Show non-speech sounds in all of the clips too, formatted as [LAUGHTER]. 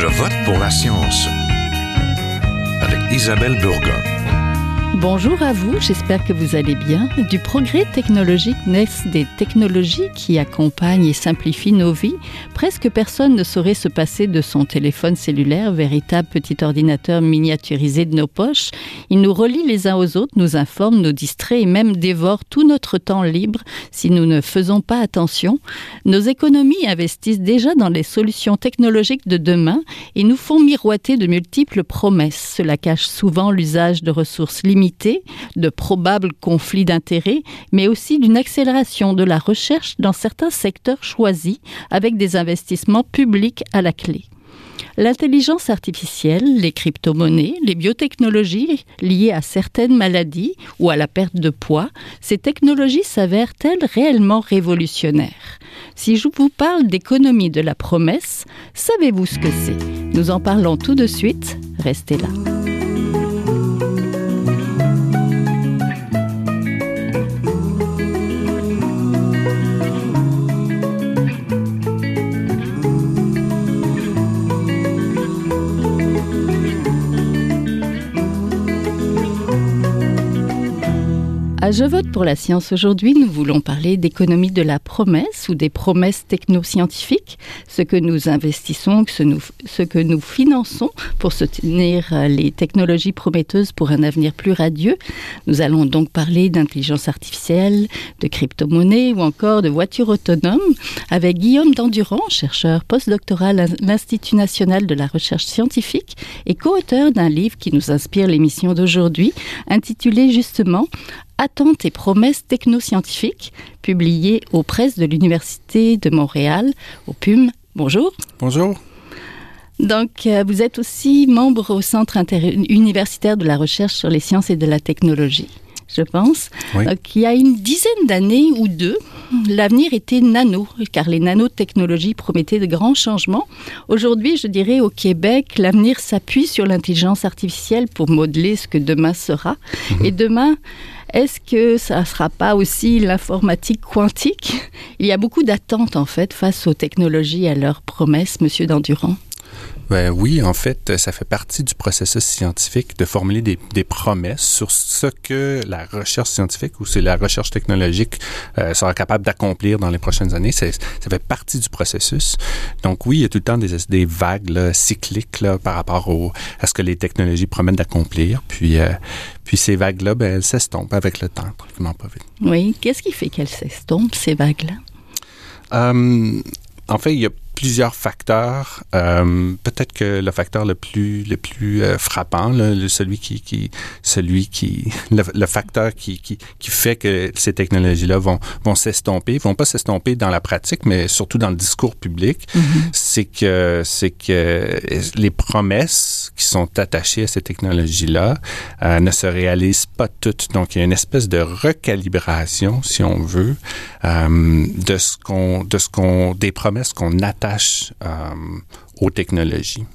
Je vote pour la science avec Isabelle Burgon. Bonjour à vous, j'espère que vous allez bien. Du progrès technologique naissent des technologies qui accompagnent et simplifient nos vies. Presque personne ne saurait se passer de son téléphone cellulaire, véritable petit ordinateur miniaturisé de nos poches. Il nous relie les uns aux autres, nous informe, nous distrait et même dévore tout notre temps libre si nous ne faisons pas attention. Nos économies investissent déjà dans les solutions technologiques de demain et nous font miroiter de multiples promesses. Cela cache souvent l'usage de ressources limitées de probables conflits d'intérêts, mais aussi d'une accélération de la recherche dans certains secteurs choisis avec des investissements publics à la clé. L'intelligence artificielle, les crypto-monnaies, les biotechnologies liées à certaines maladies ou à la perte de poids, ces technologies s'avèrent-elles réellement révolutionnaires? Si je vous parle d'économie de la promesse, savez-vous ce que c'est? Nous en parlons tout de suite, restez là. Je vote pour la science aujourd'hui, nous voulons parler d'économie de la promesse ou des promesses technoscientifiques, ce que nous investissons, ce que nous finançons pour soutenir euh, les technologies prometteuses pour un avenir plus radieux. Nous allons donc parler d'intelligence artificielle, de crypto-monnaie ou encore de voitures autonomes avec Guillaume Dandurand, chercheur postdoctoral à l'Institut national de la recherche scientifique et co-auteur d'un livre qui nous inspire l'émission d'aujourd'hui, intitulé justement Attentes et promesses technoscientifiques, publié aux presses de l'Université de Montréal, au PUM. Bonjour. Bonjour. Donc, euh, vous êtes aussi membre au Centre universitaire de la recherche sur les sciences et de la technologie, je pense. Oui. Donc, il y a une dizaine d'années ou deux, l'avenir était nano, car les nanotechnologies promettaient de grands changements. Aujourd'hui, je dirais au Québec, l'avenir s'appuie sur l'intelligence artificielle pour modeler ce que demain sera. Mhm. Et demain, est-ce que ça ne sera pas aussi l'informatique quantique? Il y a beaucoup d'attentes en fait face aux technologies et à leurs promesses, Monsieur Dandurand. Ben oui, en fait, ça fait partie du processus scientifique de formuler des, des promesses sur ce que la recherche scientifique ou c'est la recherche technologique euh, sera capable d'accomplir dans les prochaines années. Ça fait partie du processus. Donc oui, il y a tout le temps des, des vagues là, cycliques là, par rapport au, à ce que les technologies promettent d'accomplir. Puis, euh, puis ces vagues-là, ben, elles s'estompent avec le temps, tranquillement pas vite. Oui, qu'est-ce qui fait qu'elles s'estompent, ces vagues-là? Euh, en fait, il y a plusieurs facteurs. Euh, Peut-être que le facteur le plus le plus euh, frappant, là, le, celui qui, qui celui qui [LAUGHS] le, le facteur qui, qui, qui fait que ces technologies-là vont vont s'estomper, vont pas s'estomper dans la pratique, mais surtout dans le discours public, Mhm. c'est que c'est que les promesses qui sont attachées à ces technologies-là euh, ne se réalisent pas toutes. Donc il y a une espèce de recalibration, si on veut, euh, de ce qu'on de ce qu'on des promesses qu'on attache euh, aux technologies.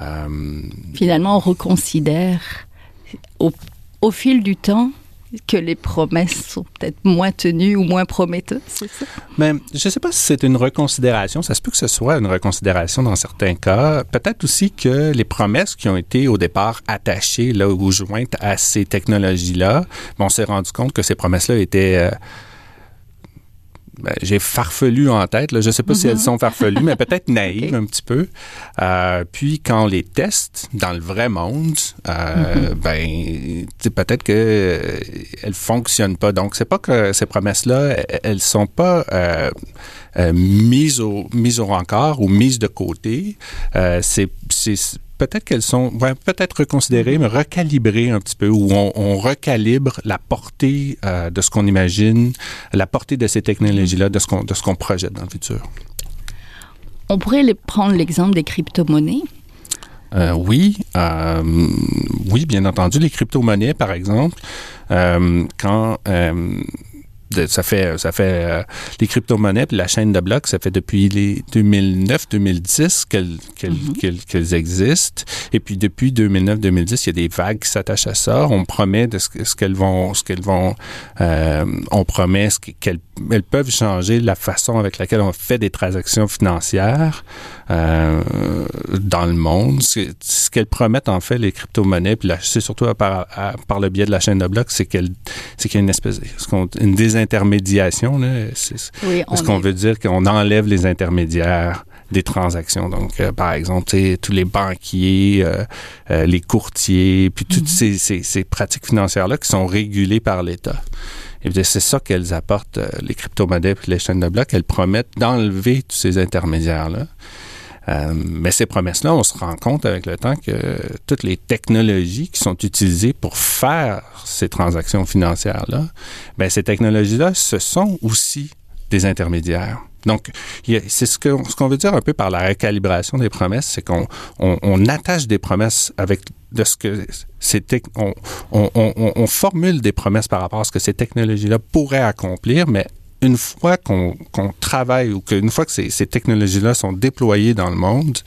Euh, Finalement, on reconsidère au, au fil du temps que les promesses sont peut-être moins tenues ou moins prometteuses, c'est ça? Mais je ne sais pas si c'est une reconsidération. Ça se peut que ce soit une reconsidération dans certains cas. Peut-être aussi que les promesses qui ont été au départ attachées là, ou jointes à ces technologies-là, on s'est rendu compte que ces promesses-là étaient... Euh, ben, j'ai farfelu en tête. Là. Je ne sais pas si elles sont farfelues, mais peut-être [LAUGHS] naïves un petit peu. Euh, puis quand on les teste dans le vrai monde, euh, ben, tu sais, peut-être que euh, elles fonctionnent pas. Donc c'est pas que ces promesses-là, elles- elles sont pas euh, mises au mises au rencard ou mises de côté. C'est peut-être qu'elles sont ouais, peut-être reconsidérées, mais recalibrées un petit peu, où on, on recalibre la portée euh, de ce qu'on imagine, la portée de ces technologies-là, de ce qu'on de ce qu'on projette dans le futur. On pourrait les- prendre l'exemple des crypto-monnaies. Euh, oui, euh, oui, bien entendu, les crypto-monnaies, par exemple, euh, quand de- ça fait, ça fait euh, les crypto-monnaies la chaîne de blocs, ça fait depuis les 2009-2010 qu'elles qu'elles qu'elles- qu'elles existent. Et puis depuis 2009-2010, il y a des vagues qui s'attachent à ça. On promet de ce, que- ce qu'elles vont, ce qu'elles vont, euh, on promet qu'elles elles peuvent changer la façon avec laquelle on fait des transactions financières euh, dans le monde. Ce qu'elles promettent en fait les crypto-monnaies, puis c'est surtout par, par le biais de la chaîne de blocs, c'est qu'il y a une espèce, une désintermédiation. C'est ce qu'on veut dire qu'on enlève les intermédiaires des transactions. Donc, euh, par exemple, tous les banquiers, euh, euh, les courtiers, puis toutes mm-hmm. ces, ces, pratiques financières-là qui sont régulées par l'État. Et c'est ça qu'elles apportent, les crypto-monnaies et les chaînes de blocs. Elles promettent d'enlever tous ces intermédiaires-là. Mais ces promesses-là, on se rend compte avec le temps que toutes les technologies qui sont utilisées pour faire ces transactions financières-là, ben ces technologies-là, ce sont aussi des intermédiaires. Donc, c'est ce qu'on ce veut dire un peu par la recalibration des promesses, c'est qu'on on, attache des promesses avec de ce que c'était, on, on, on, formule des promesses par rapport à ce que ces technologies-là pourraient accomplir, mais une fois qu'on travaille ou qu'une fois que ces, ces technologies-là sont déployées dans le monde,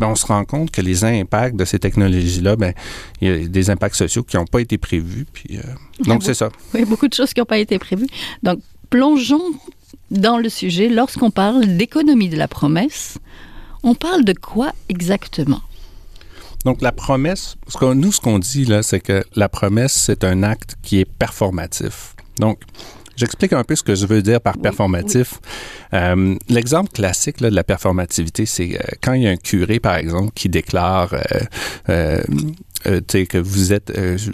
ben on se rend compte que les impacts de ces technologies-là, ben il y a des impacts sociaux qui n'ont pas été prévus. Puis, euh, donc, c'est ça. Oui, beaucoup de choses qui n'ont pas été prévues. Donc, plongeons dans le sujet, lorsqu'on parle d'économie de la promesse, on parle de quoi exactement? Donc, la promesse, ce que, nous, ce qu'on dit là, c'est que la promesse, c'est un acte qui est performatif. Donc, J'explique un peu ce que je veux dire par performatif. Euh, l'exemple classique de la performativité, c'est euh, quand il y a un curé, par exemple, qui déclare euh, euh, que vous êtes, euh, je,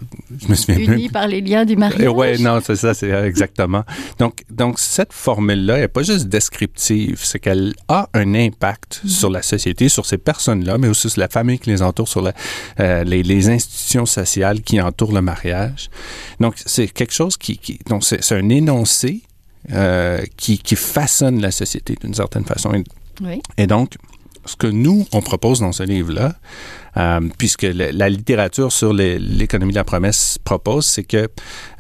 me souviens Unis par les liens du mariage? oui, non, c'est ça, c'est exactement. Donc, donc cette formule-là n'est pas juste descriptive, c'est qu'elle a un impact mm-hmm. sur la société, sur ces personnes-là, mais aussi sur la famille qui les entoure, sur euh, les, les, institutions sociales qui entourent le mariage. Donc, c'est quelque chose qui, qui donc c'est un énoncé euh, qui, qui façonne la société d'une certaine façon. Oui. Et donc, ce que nous, on propose dans ce livre-là, euh, puisque la littérature sur l'économie de la promesse propose, c'est que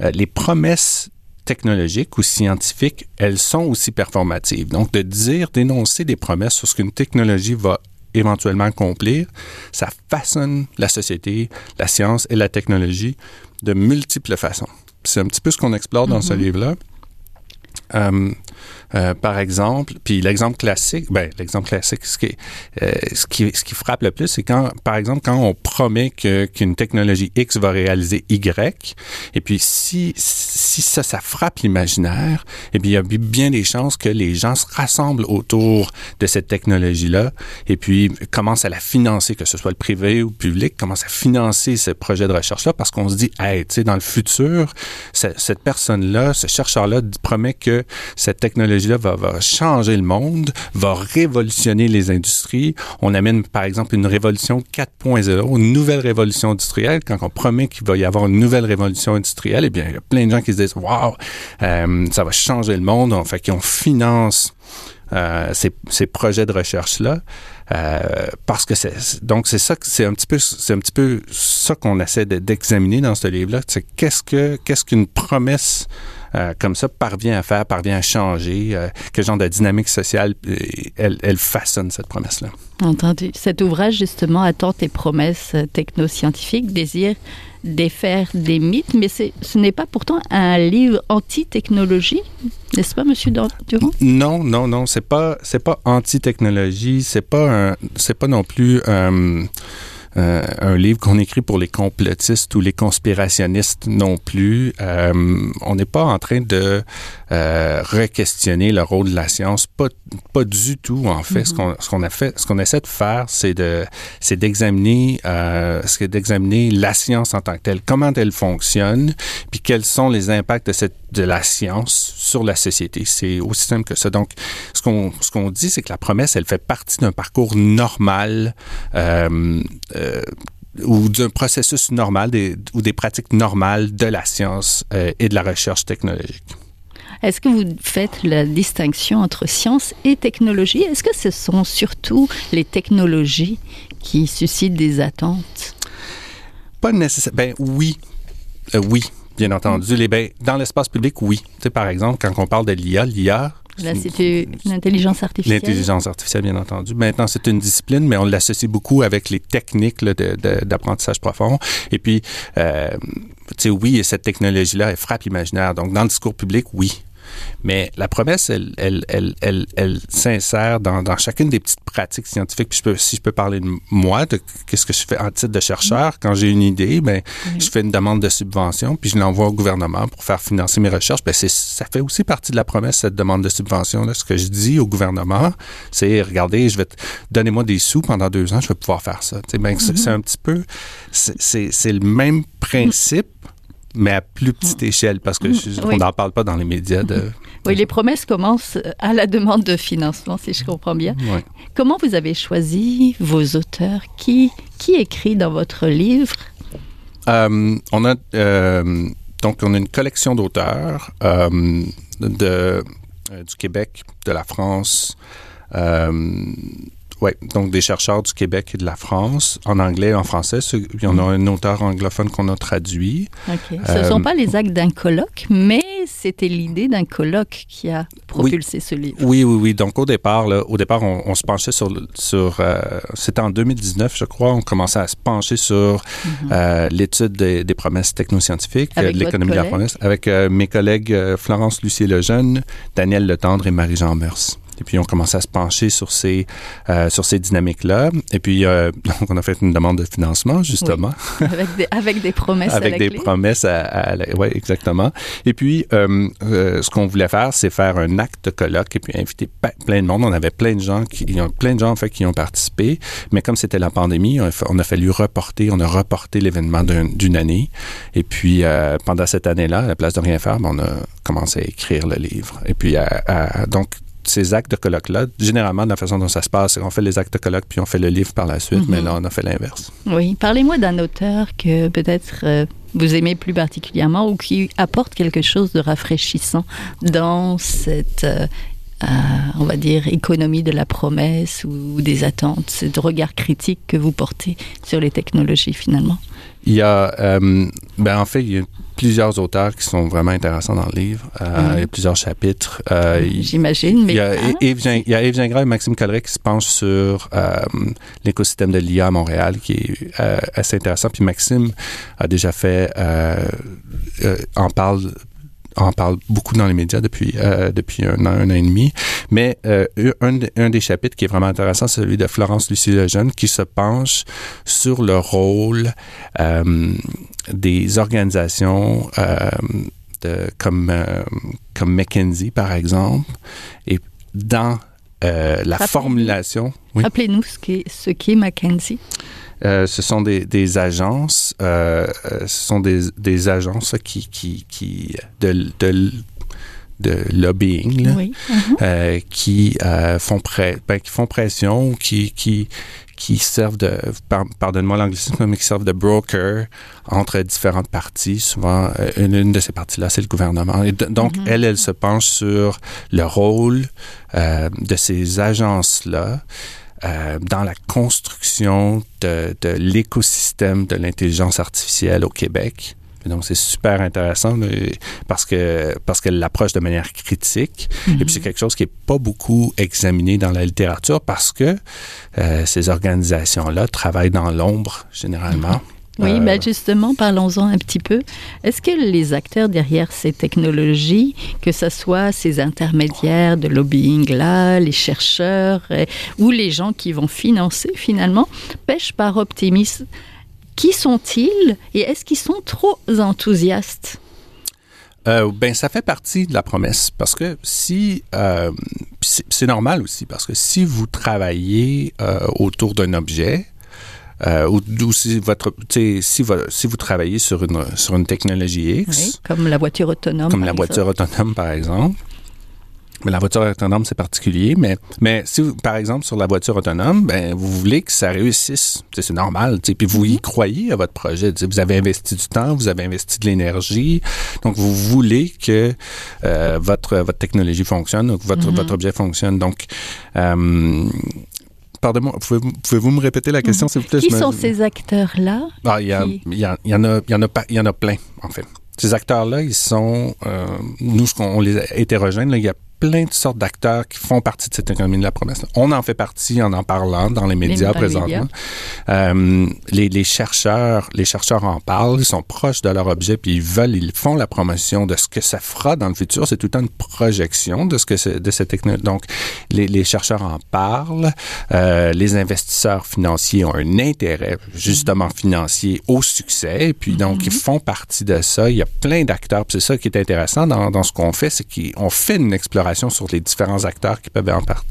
euh, les promesses technologiques ou scientifiques, elles sont aussi performatives. Donc, de dire, d'énoncer des promesses sur ce qu'une technologie va éventuellement accomplir, ça façonne la société, la science et la technologie de multiples façons. C'est un petit peu ce qu'on explore dans ce mm-hmm. livre-là. Euh, euh, par exemple, puis l'exemple classique, ben l'exemple classique, ce qui, euh, ce qui, ce qui frappe le plus, c'est quand, par exemple, quand on promet que qu'une technologie X va réaliser Y, et puis si si ça, ça frappe l'imaginaire, eh bien il y a bien des chances que les gens se rassemblent autour de cette technologie-là, et puis commencent à la financer, que ce soit le privé ou le public, commencent à financer ce projet de recherche-là, parce qu'on se dit, hey, tu sais, dans le futur, cette personne-là, ce chercheur-là promet que cette technologie-là va, changer le monde, va révolutionner les industries. On amène, par exemple, une révolution 4.0, une nouvelle révolution industrielle. Quand on promet qu'il va y avoir une nouvelle révolution industrielle, eh bien, il y a plein de gens qui se disent, wow, euh, ça va changer le monde. En fait, qu'on finance euh, ces, ces, projets de recherche là euh, parce que c'est donc c'est ça c'est un petit peu c'est un petit peu ça qu'on essaie d'examiner dans ce livre là c'est qu'est-ce que qu'est-ce qu'une promesse comme ça parvient à faire, parvient à changer, euh, quel genre de dynamique sociale euh, elle, elle façonne cette promesse-là. Entendu. Cet ouvrage, justement, attend tes promesses technoscientifiques, désire défaire des mythes, mais ce n'est pas pourtant un livre anti-technologie, n'est-ce pas, Monsieur Durand? Non, non, non, c'est pas, c'est pas anti-technologie, c'est pas, c'est pas non plus. Euh, un livre qu'on écrit pour les complotistes ou les conspirationnistes non plus. Euh, on n'est pas en train de euh, re-questionner le rôle de la science, pas, pas du tout en fait. Mm-hmm. Ce qu'on a fait, ce qu'on essaie de faire, c'est de c'est d'examiner euh, c'est d'examiner la science en tant que telle, comment elle fonctionne, puis quels sont les impacts de cette de la science sur la société. C'est aussi simple que ça. Donc, ce qu'on ce qu'on dit, c'est que la promesse, elle fait partie d'un parcours normal. Euh, euh, ou d'un processus normal des, ou des pratiques normales de la science euh, et de la recherche technologique. Est-ce que vous faites la distinction entre science et technologie? Est-ce que ce sont surtout les technologies qui suscitent des attentes? Pas nécessairement. Ben oui, euh, oui, bien entendu. Les, ben, dans l'espace public, oui. Tu sais, par exemple, quand on parle de l'IA, l'IA, Là, c'est l'intelligence artificielle. L'intelligence artificielle, bien entendu. Maintenant, c'est une discipline, mais on l'associe beaucoup avec les techniques d'apprentissage profond. Et puis, euh, tu sais, oui, cette technologie-là, elle frappe l'imaginaire. Donc, dans le discours public, oui. Mais la promesse, elle, elle, elle, elle, s'insère dans, dans, chacune des petites pratiques scientifiques. Puis je peux, si je peux parler de moi, de qu'est-ce que je fais en titre de chercheur, quand j'ai une idée, ben, je fais une demande de subvention, puis je l'envoie au gouvernement pour faire financer mes recherches. Ben, ça fait aussi partie de la promesse, cette demande de subvention. Là. Ce que je dis au gouvernement, c'est, regardez, je vais donnez-moi des sous pendant deux ans, je vais pouvoir faire ça. Ben, C'est mm-hmm. un petit peu, c'est le même principe mais à plus petite mm. échelle, parce que mm. on n'en parle pas dans les médias. De... Oui, les promesses commencent à la demande de financement, si je comprends bien. Comment vous avez choisi vos auteurs? Qui, qui écrit dans votre livre? Euh, On a euh, donc on a une collection d'auteurs euh, de du Québec, de la France. Oui, donc des chercheurs du Québec et de la France, en anglais et en français. Il y en a un auteur anglophone qu'on a traduit. Ce ne sont euh, pas les actes d'un colloque, mais c'était l'idée d'un colloque qui a propulsé ce livre. Oui, oui, oui. Donc au départ, là, au départ on, se penchait sur... sur euh, c'était en 2019, je crois, on commençait à se pencher sur mhm. euh, l'étude des, promesses technoscientifiques, de l'économie de la promesse, avec mes collègues Florence Lucier Lejeune, Daniel Letendre et Marie-Jean Meurs. Et puis, on commençait à se pencher sur ces, euh, sur ces dynamiques-là. Et puis, euh, [LAUGHS] donc, on a fait une demande de financement, justement. Avec, des, avec des promesses avec à la des promesses à, Oui, exactement. Et puis, euh, ce qu'on voulait faire, c'est faire un acte de colloque et puis inviter plein de monde. On avait plein de gens qui, ont, plein de gens, en fait, qui ont participé. Mais comme c'était la pandémie, on a, fallu reporter, on a reporté l'événement d'une année. Et puis, pendant cette année-là, à la place de rien faire, ben, on a commencé à écrire le livre. Et puis, donc, ces actes de colloque-là, généralement, de la façon dont ça se passe, on fait les actes de colloque puis on fait le livre par la suite, mais mhm. là, on a fait l'inverse. Oui. Parlez-moi d'un auteur que peut-être euh, vous aimez plus particulièrement ou qui apporte quelque chose de rafraîchissant dans cette. Euh, euh, on va dire, économie de la promesse ou des attentes, ce regard critique que vous portez sur les technologies finalement? Il y a, ben en fait, il y a plusieurs auteurs qui sont vraiment intéressants dans le livre. Euh, il y a plusieurs chapitres. Euh, J'imagine, mais... Il y, a, Yves, Gingras et Maxime Colleret qui se penchent sur euh, l'écosystème de l'IA à Montréal, qui est assez intéressant. Puis Maxime a déjà fait... en parle en parle beaucoup dans les médias depuis, euh, depuis un an, un an et demi. Mais euh, un, un, des chapitres qui est vraiment intéressant, c'est celui de Florence Lucie Lejeune, qui se penche sur le rôle euh, des organisations de, comme, comme McKinsey, par exemple, et dans la formulation. Rappelez-nous ce qu'est ce McKinsey. Euh, ce sont des, des agences, euh, euh, ce sont des, des agences qui, qui, qui de, de, de lobbying là, oui. euh, qui euh, font ben, qui font pression qui qui qui servent de pardonne-moi l'anglicisme mais qui servent de broker entre différentes parties souvent une, une de ces parties là c'est le gouvernement et donc mm -hmm. elle elle se penche sur le rôle de ces agences là euh, dans la construction de, de l'écosystème de l'intelligence artificielle au Québec. Donc, c'est super intéressant parce que parce qu'elle l'approche de manière critique. Mm -hmm. Et puis, c'est quelque chose qui est pas beaucoup examiné dans la littérature parce que euh, ces organisations-là travaillent dans l'ombre, généralement. Mm -hmm. Oui, euh... ben justement, parlons-en un petit peu. Est-ce que les acteurs derrière ces technologies, que ce soit ces intermédiaires de lobbying-là, les chercheurs et, ou les gens qui vont financer finalement, pêchent par optimisme Qui sont-ils et est-ce qu'ils sont trop enthousiastes? Euh, ben ça fait partie de la promesse parce que si euh, c'est normal aussi parce que si vous travaillez euh, autour d'un objet euh, ou, ou, si votre si, si vous travaillez sur une sur une technologie X oui, comme la voiture autonome comme la voiture exemple. autonome par exemple mais la voiture autonome c'est particulier mais mais si vous, par exemple sur la voiture autonome ben vous voulez que ça réussisse c'est normal puis vous y mm-hmm. croyez à votre projet vous avez investi du temps vous avez investi de l'énergie donc vous voulez que euh, votre votre technologie fonctionne donc votre mm -hmm. votre objet fonctionne donc euh, pardon, pouvez-vous pouvez me répéter la question, s'il vous plaît? Qui sont ces acteurs-là? Ah, il, y qui... en a, il, y en a il y en a plein, en fait. Ces acteurs-là, ils sont, euh, nous, qu'on les hétérogènes, là, il y a plein de sortes d'acteurs qui font partie de cette économie de la promesse. On en fait partie en en parlant dans les médias les présentement. Euh, les, les chercheurs, les chercheurs en parlent, ils sont proches de leur objet, puis ils veulent, ils font la promotion de ce que ça fera dans le futur. C'est tout le temps une projection de ce que de cette technologie. Donc, les, les chercheurs en parlent, euh, les investisseurs financiers ont un intérêt justement financier au succès, et puis donc ils font partie de ça. Il y a plein d'acteurs, c'est ça qui est intéressant dans, dans ce qu'on fait, c'est qu'on fait une exploration sur les différents acteurs qui peuvent en partir.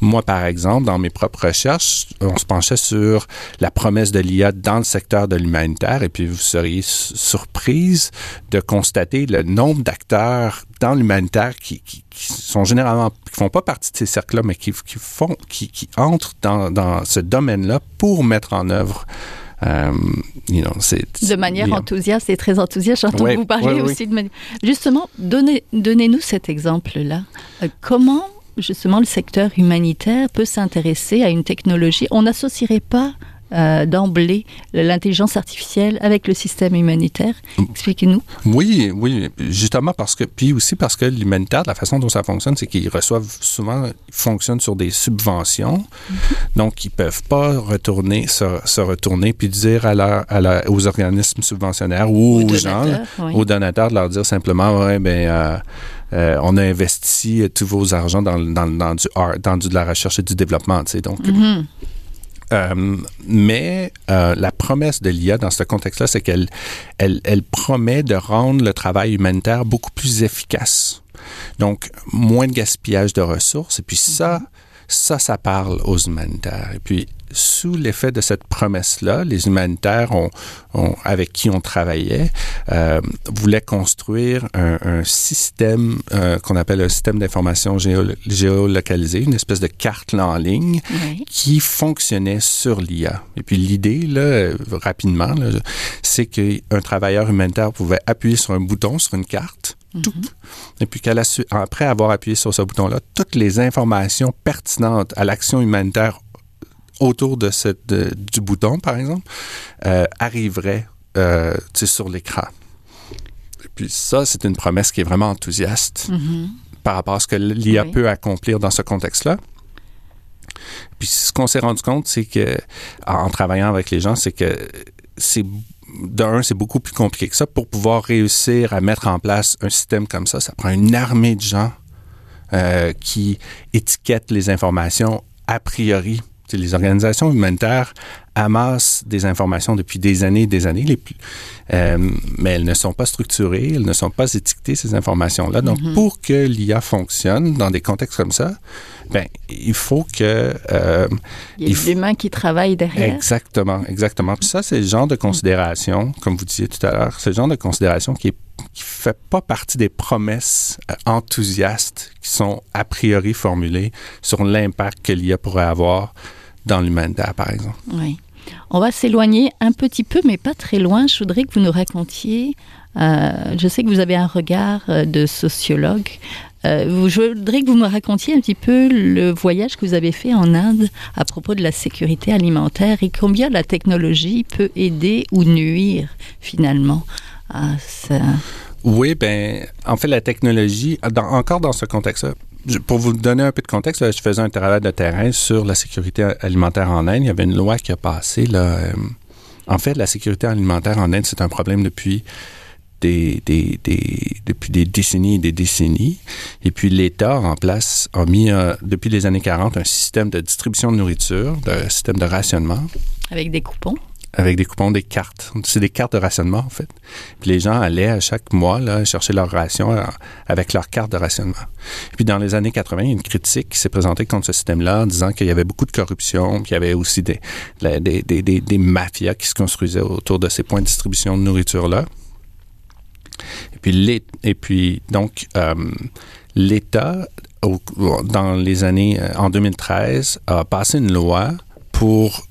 Moi, par exemple, dans mes propres recherches, on se penchait sur la promesse de l'IA dans le secteur de l'humanitaire, et puis vous seriez su- surprise de constater le nombre d'acteurs dans l'humanitaire qui, qui, sont généralement qui font pas partie de ces cercles-là, mais qui, font qui, entrent dans ce domaine-là pour mettre en œuvre. Euh, you know, c'est- De manière enthousiaste et très enthousiaste. J'entends Ouais, vous parler ouais, oui. aussi de manière. Justement, donnez, donnez-nous cet exemple-là. Euh, comment, justement, le secteur humanitaire peut s'intéresser à une technologie? On n'associerait pas euh, d'emblée l'intelligence artificielle avec le système humanitaire Expliquez-nous. Oui, oui, justement parce que, puis aussi parce que l'humanitaire, la façon dont ça fonctionne, c'est qu'ils reçoivent souvent, ils fonctionnent sur des subventions, donc ils peuvent pas retourner, se, se retourner puis dire à leur, à leur- aux organismes subventionnaires ou aux, Aux gens, oui. aux donateurs, de leur dire simplement, ouais, ben, euh, euh, on a investi tous vos argents dans, dans, dans du art, dans du, de la recherche et du développement, tu sais, donc. Mhm. Euh, mais euh, la promesse de l'IA dans ce contexte-là, c'est qu'elle elle, elle promet de rendre le travail humanitaire beaucoup plus efficace. Donc, moins de gaspillage de ressources. Et puis ça, ça, ça parle aux humanitaires. Et puis, sous l'effet de cette promesse-là, les humanitaires ont, ont- avec qui on travaillait euh, voulaient construire un, un système euh, qu'on appelle un système d'information géo- géolocalisé, une espèce de carte là, en ligne Oui. qui fonctionnait sur l'IA. Et puis l'idée, là, rapidement, là, c'est qu'un travailleur humanitaire pouvait appuyer sur un bouton sur une carte, tout, et puis qu'à la su- après avoir appuyé sur ce bouton-là, toutes les informations pertinentes à l'action humanitaire autour de cette, de- du bouton, par exemple, euh, arriveraient euh, sur l'écran. Et puis ça, c'est une promesse qui est vraiment enthousiaste Mhm. par rapport à ce que l'IA Oui. peut accomplir dans ce contexte-là. Puis ce qu'on s'est rendu compte, c'est que en, en travaillant avec les gens, c'est que c'est d'un, c'est beaucoup plus compliqué que ça. Pour pouvoir réussir à mettre en place un système comme ça, ça prend une armée de gens euh, qui étiquettent les informations a priori. Les organisations humanitaires amassent des informations depuis des années et des années, les plus, euh, mais elles ne sont pas structurées, elles ne sont pas étiquetées, ces informations-là. Donc, pour que l'IA fonctionne dans des contextes comme ça, ben, il faut que... euh, Il y a f- l'humain qui travaille derrière. Exactement, exactement. Puis ça, c'est le genre de considération, comme vous disiez tout à l'heure, c'est le genre de considération qui est qui fait pas partie des promesses euh, enthousiastes qui sont a priori formulées sur l'impact que l'IA pourrait avoir dans l'humanitaire, par exemple. Oui. On va s'éloigner un petit peu, mais pas très loin. Je voudrais que vous nous racontiez. euh, je sais que vous avez un regard euh, de sociologue. Euh, je voudrais que vous me racontiez un petit peu le voyage que vous avez fait en Inde à propos de la sécurité alimentaire et combien la technologie peut aider ou nuire finalement à ça. Oui, ben, en fait, la technologie, encore dans ce contexte-là, pour vous donner un peu de contexte, là, je faisais un travail de terrain sur la sécurité alimentaire en Inde. Il y avait une loi qui a passé. Euh, en fait, la sécurité alimentaire en Inde, c'est un problème depuis des, des, des- depuis des décennies et des décennies. Et puis l'État en place a mis, euh, depuis les années 40, un système de distribution de nourriture, un système de rationnement Avec des coupons. Avec des coupons, des cartes. C'est des cartes de rationnement, en fait. Puis les gens allaient à chaque mois là, chercher leur ration euh, avec leur carte de rationnement. Puis dans les années 80, il y a une critique qui s'est présentée contre ce système-là en disant qu'il y avait beaucoup de corruption, qu'il y avait aussi des, des, des, des, des mafias qui se construisaient autour de ces points de distribution de nourriture-là. Et puis, l'É- et puis donc, euh, l'État, dans les années, euh, en 2013, a passé une loi pour,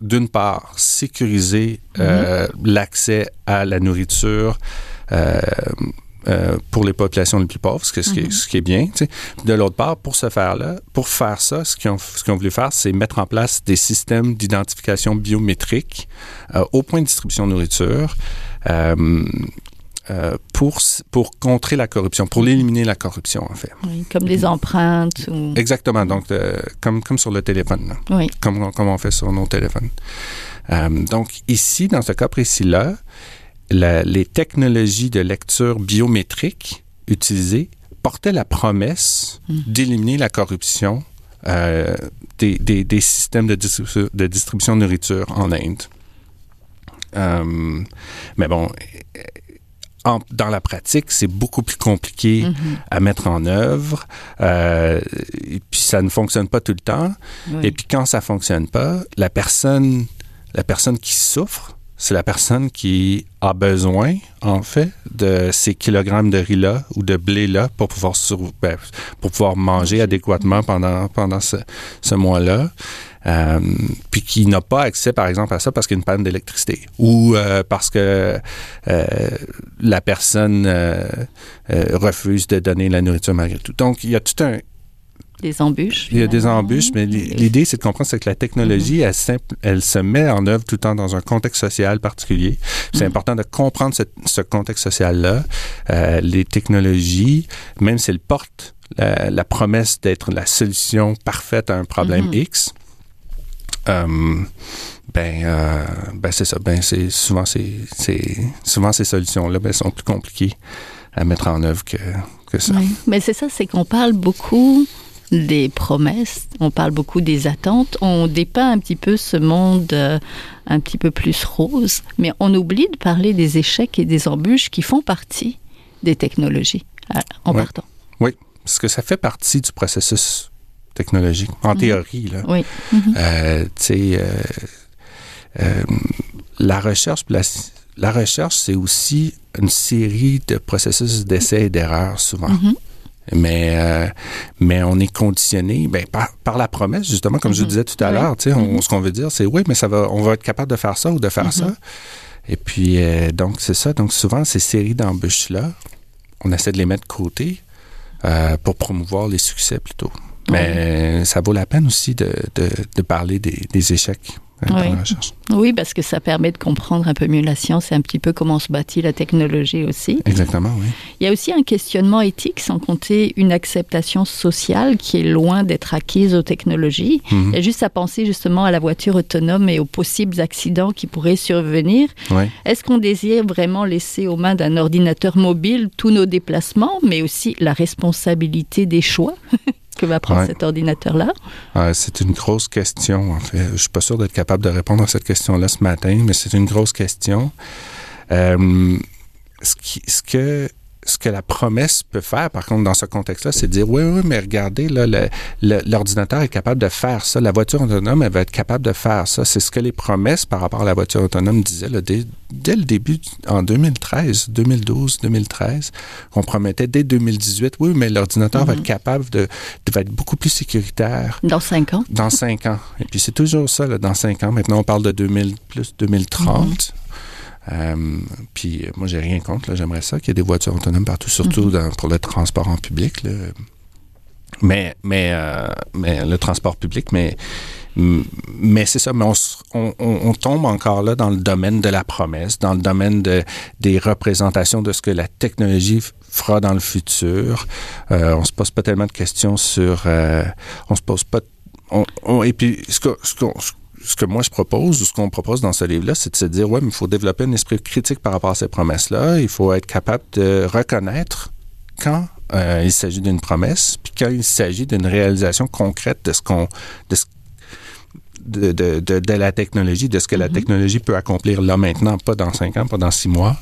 d'une part, sécuriser euh, l'accès à la nourriture euh, euh, pour les populations les plus pauvres, ce, que- ce qui, est, ce qui est bien. tu sais. De l'autre part, pour ce faire-là, pour faire ça, ce qu'ils ont, ce qu'ils ont voulu faire, c'est mettre en place des systèmes d'identification biométrique euh, au point de distribution de nourriture. Euh, euh, pour, pour contrer la corruption, pour éliminer la corruption, en fait. Oui, comme des empreintes. Ou... Exactement, donc euh, comme, comme sur le téléphone, là. Oui. Comme, comme on fait sur nos téléphones. Euh, donc ici, dans ce cas précis-là, les technologies de lecture biométrique utilisées portaient la promesse Mm. d'éliminer la corruption euh, des, des- des systèmes de, distribu- de distribution de nourriture en Inde. Euh, mais bon, en- dans la pratique, c'est beaucoup plus compliqué Mhm. à mettre en œuvre. Euh, et puis ça ne fonctionne pas tout le temps. Oui. Et puis quand ça fonctionne pas, la personne, la personne qui souffre, c'est la personne qui a besoin, en fait, de ces kilogrammes de riz-là ou de blé-là pour pouvoir, sur- ben, pour pouvoir manger adéquatement pendant, pendant ce, ce mois-là. Euh, puis qui n'a pas accès, par exemple, à ça parce qu'il y a une panne d'électricité ou euh, parce que euh, la personne refuse de donner la nourriture malgré tout. Donc, il y a tout un, Des embûches. il y a des embûches, mais l'i- l'idée, c'est de comprendre c'est que la technologie, elle, simple- elle se met en œuvre tout le temps dans un contexte social particulier. C'est Mhm. important de comprendre ce, ce contexte social-là. Euh, les technologies, même si elles portent la, la promesse d'être la solution parfaite à un problème Mhm. X, euh, ben, euh, ben c'est ça. Ben, c'est souvent ces, souvent ces solutions-là, ben, sont plus compliquées à mettre en œuvre que, que ça. Oui. Mais c'est ça, c'est qu'on parle beaucoup des promesses, on parle beaucoup des attentes, on dépeint un petit peu ce monde euh, un petit peu plus rose, mais on oublie de parler des échecs et des embûches qui font partie des technologies euh, en partant. Parce que ça fait partie du processus technologique, en Mhm. théorie. Là. Oui. Mhm. Euh, tu sais, euh, euh, la recherche, la, la recherche, c'est aussi une série de processus d'essais et d'erreurs souvent. Mhm. Mais, euh, mais on est conditionné ben, par, par la promesse, justement, comme je Mhm. disais tout à Oui. l'heure. tu sais, on- Mhm. Ce qu'on veut dire, c'est oui, mais ça va, on va être capable de faire ça ou de faire Mhm. ça. Et puis, euh, donc, c'est ça. Donc, souvent, ces séries d'embûches-là, on essaie de les mettre de côté euh, pour promouvoir les succès plutôt. Mais ça vaut la peine aussi de, de, de parler des, des échecs dans Oui. la recherche. Oui, parce que ça permet de comprendre un peu mieux la science et un petit peu comment se bâtit la technologie aussi. Exactement, oui. Il y a aussi un questionnement éthique, sans compter une acceptation sociale qui est loin d'être acquise aux technologies. Il y a juste à penser justement à la voiture autonome et aux possibles accidents qui pourraient survenir. Oui. Est-ce qu'on désire vraiment laisser aux mains d'un ordinateur mobile tous nos déplacements, mais aussi la responsabilité des choix? [LAUGHS] que va prendre Ouais. cet ordinateur-là? Euh, c'est une grosse question, en fait. Je suis pas sûr d'être capable de répondre à cette question-là ce matin, mais c'est une grosse question. Euh, ce, qui, ce, que, ce que la promesse peut faire, par contre, dans ce contexte-là, c'est de dire, oui, oui, mais regardez, là, l'ordinateur est capable de faire ça. La voiture autonome, elle va être capable de faire ça. C'est ce que les promesses par rapport à la voiture autonome disaient là, dès, dès le début, en 2013, 2012, 2013. On promettait dès 2018, oui, mais l'ordinateur va Mhm. être capable de, de va être beaucoup plus sécuritaire dans cinq ans dans cinq ans. Et puis c'est toujours ça, là, dans cinq ans. Maintenant, on parle de 2000, plus 2030. Euh, puis euh, moi, j'ai rien contre. là. J'aimerais ça qu'il y ait des voitures autonomes partout, surtout dans- pour le transport en public. là. Mais, mais, euh, mais le transport public, mais, mais c'est ça. Mais on, on, on- tombe encore là dans le domaine de la promesse, dans le domaine de, des représentations de ce que la technologie fera dans le futur. Euh, on se pose pas tellement de questions sur... euh, on se pose pas... on- on- et puis, ce que, ce qu'on- ce que moi je propose, ou ce qu'on propose dans ce livre-là, c'est de se dire, ouais, mais il faut développer un esprit critique par rapport à ces promesses-là. Il faut être capable de reconnaître quand euh, il s'agit d'une promesse, puis quand il s'agit d'une réalisation concrète de ce qu'on, de, ce- de, de, de, de la technologie, de ce que la Mhm. technologie peut accomplir là maintenant, pas dans cinq ans, pas dans six mois.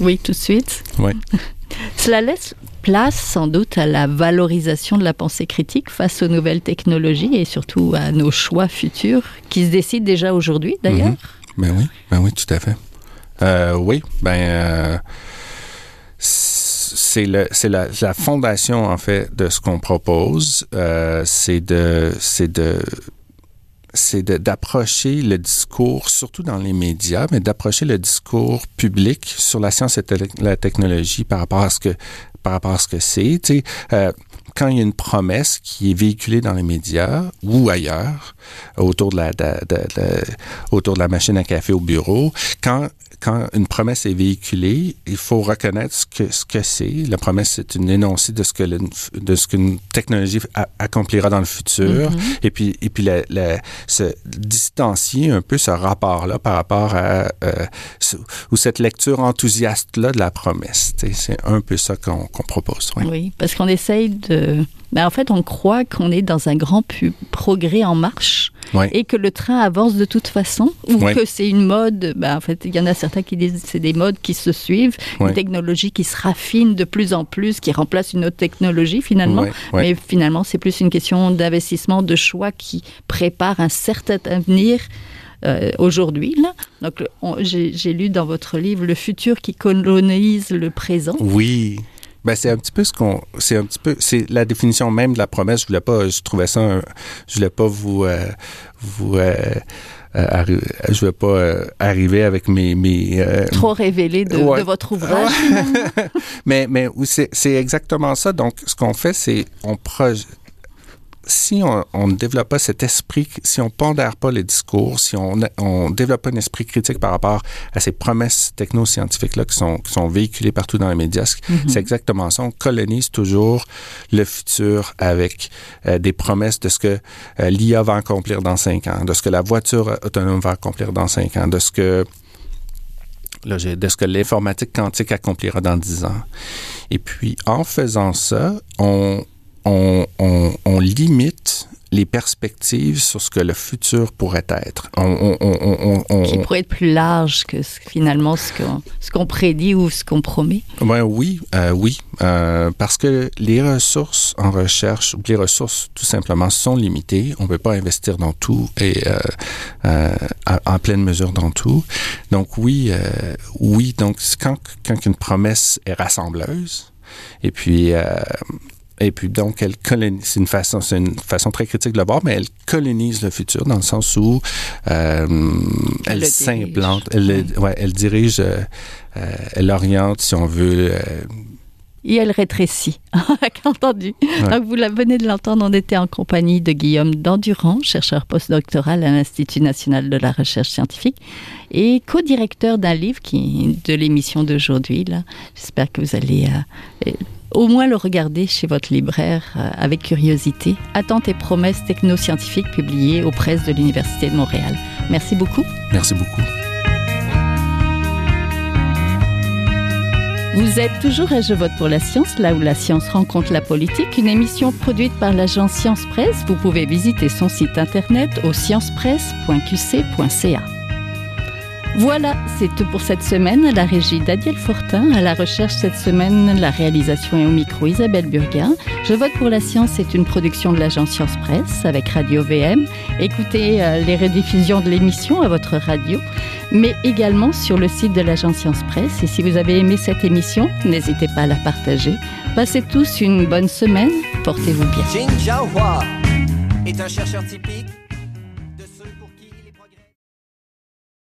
Oui, tout de suite. Oui. [LAUGHS] Cela laisse place sans doute à la valorisation de la pensée critique face aux nouvelles technologies et surtout à nos choix futurs qui se décident déjà aujourd'hui d'ailleurs. Mhm. Ben oui, ben oui, tout à fait. Euh, oui, ben euh, c'est le c'est la, la fondation en fait de ce qu'on propose, euh, c'est de c'est de c'est d'approcher le discours, surtout dans les médias, mais d'approcher le discours public sur la science et la technologie par rapport à ce que par rapport à ce que c'est. Euh, quand il y a une promesse qui est véhiculée dans les médias ou ailleurs, autour de la, de, de, de, autour de la machine à café au bureau, quand quand une promesse est véhiculée, il faut reconnaître ce que ce que c'est. La promesse, c'est une énoncé de ce que le, de ce qu'une technologie a, accomplira dans le futur, mm -hmm. et puis et puis la, la, se distancier un peu ce rapport-là par rapport à euh, ce, ou cette lecture enthousiaste-là de la promesse. C'est un peu ça qu'on qu propose. Oui, oui parce qu'on essaye de ben, en fait, on croit qu'on est dans un grand progrès en marche ouais. et que le train avance de toute façon ou ouais. que c'est une mode. Ben, en fait, il y en a certains qui disent c'est des modes qui se suivent, ouais. une technologie qui se raffine de plus en plus, qui remplace une autre technologie finalement. Mais finalement, c'est plus une question d'investissement, de choix qui prépare un certain avenir. Euh, aujourd'hui. Donc, j'ai lu dans votre livre Le futur qui colonise le présent. Oui. Ben, c'est un petit peu ce qu'on c'est un petit peu c'est la définition même de la promesse. Je voulais pas je trouvais ça un, je voulais pas vous euh, vous euh, euh, je vais pas euh, arriver avec mes, mes euh, trop révélé de, ouais. de votre ouvrage. [LAUGHS] Mais mais c'est c'est exactement ça. Donc ce qu'on fait c'est on projette si on, on, ne développe pas cet esprit, si on pondère pas les discours, si on ne développe pas un esprit critique par rapport à ces promesses technoscientifiques-là qui sont, qui sont véhiculées partout dans les médias, -hmm. c'est exactement ça. On colonise toujours le futur avec euh, des promesses de ce que euh, l'IA va accomplir dans cinq ans, de ce que la voiture autonome va accomplir dans cinq ans, de ce que Là, de ce que l'informatique quantique accomplira dans 10 ans. Et puis, en faisant ça, on, on, on, on limite les perspectives sur ce que le futur pourrait être. On, on, on, Qui pourrait être plus large que ce, finalement ce qu'on qu prédit ou ce qu'on promet. Ben oui, euh, oui, euh, parce que les ressources en recherche, les ressources tout simplement sont limitées. On ne peut pas investir dans tout et euh, euh, en pleine mesure dans tout. Donc oui, euh, oui. Donc quand, quand une promesse est rassembleuse, et puis euh, et puis donc elle colonise c'est une façon c'est une façon très critique de le voir mais elle colonise le futur dans le sens où euh, elle, elle s'implante elle, ouais. ouais, elle dirige euh, elle oriente si on veut euh, et elle rétrécit. [LAUGHS] entendu. Ouais. Donc, vous la venez de l'entendre, on était en compagnie de Guillaume Dandurand, chercheur postdoctoral à l'Institut national de la recherche scientifique et co-directeur d'un livre qui de l'émission d'aujourd'hui. J'espère que vous allez euh, au moins le regarder chez votre libraire euh, avec curiosité. Attentes et promesses technoscientifiques publiées aux presses de l'Université de Montréal. Merci beaucoup. Merci beaucoup. Vous êtes toujours à Je vote pour la science, là où la science rencontre la politique, une émission produite par l'agence Science Presse. Vous pouvez visiter son site internet au sciencepresse.qc.ca. Voilà, c'est tout pour cette semaine. La régie d'Adiel Fortin, à la recherche cette semaine, la réalisation est au micro Isabelle Burguin. Je vote pour la science, c'est une production de l'agence Science Presse avec Radio VM. Écoutez euh, les rediffusions de l'émission à votre radio, mais également sur le site de l'agence Science Presse. Et si vous avez aimé cette émission, n'hésitez pas à la partager. Passez tous une bonne semaine, portez-vous bien. Jin est un chercheur typique